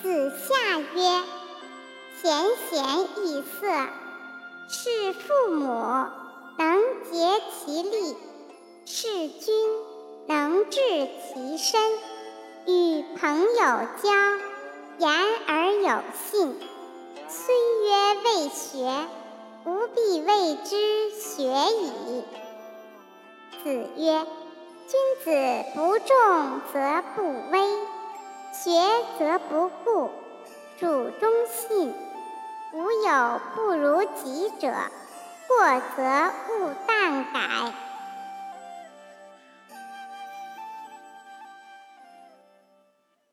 子夏曰：“贤贤易色，事父母能竭其力，事君能治其身。与朋友交，言而有信。虽曰未学，吾必谓之学矣。”子曰：“君子不重则不威，学则不固，主忠信。无有不如己者，过则勿惮改。”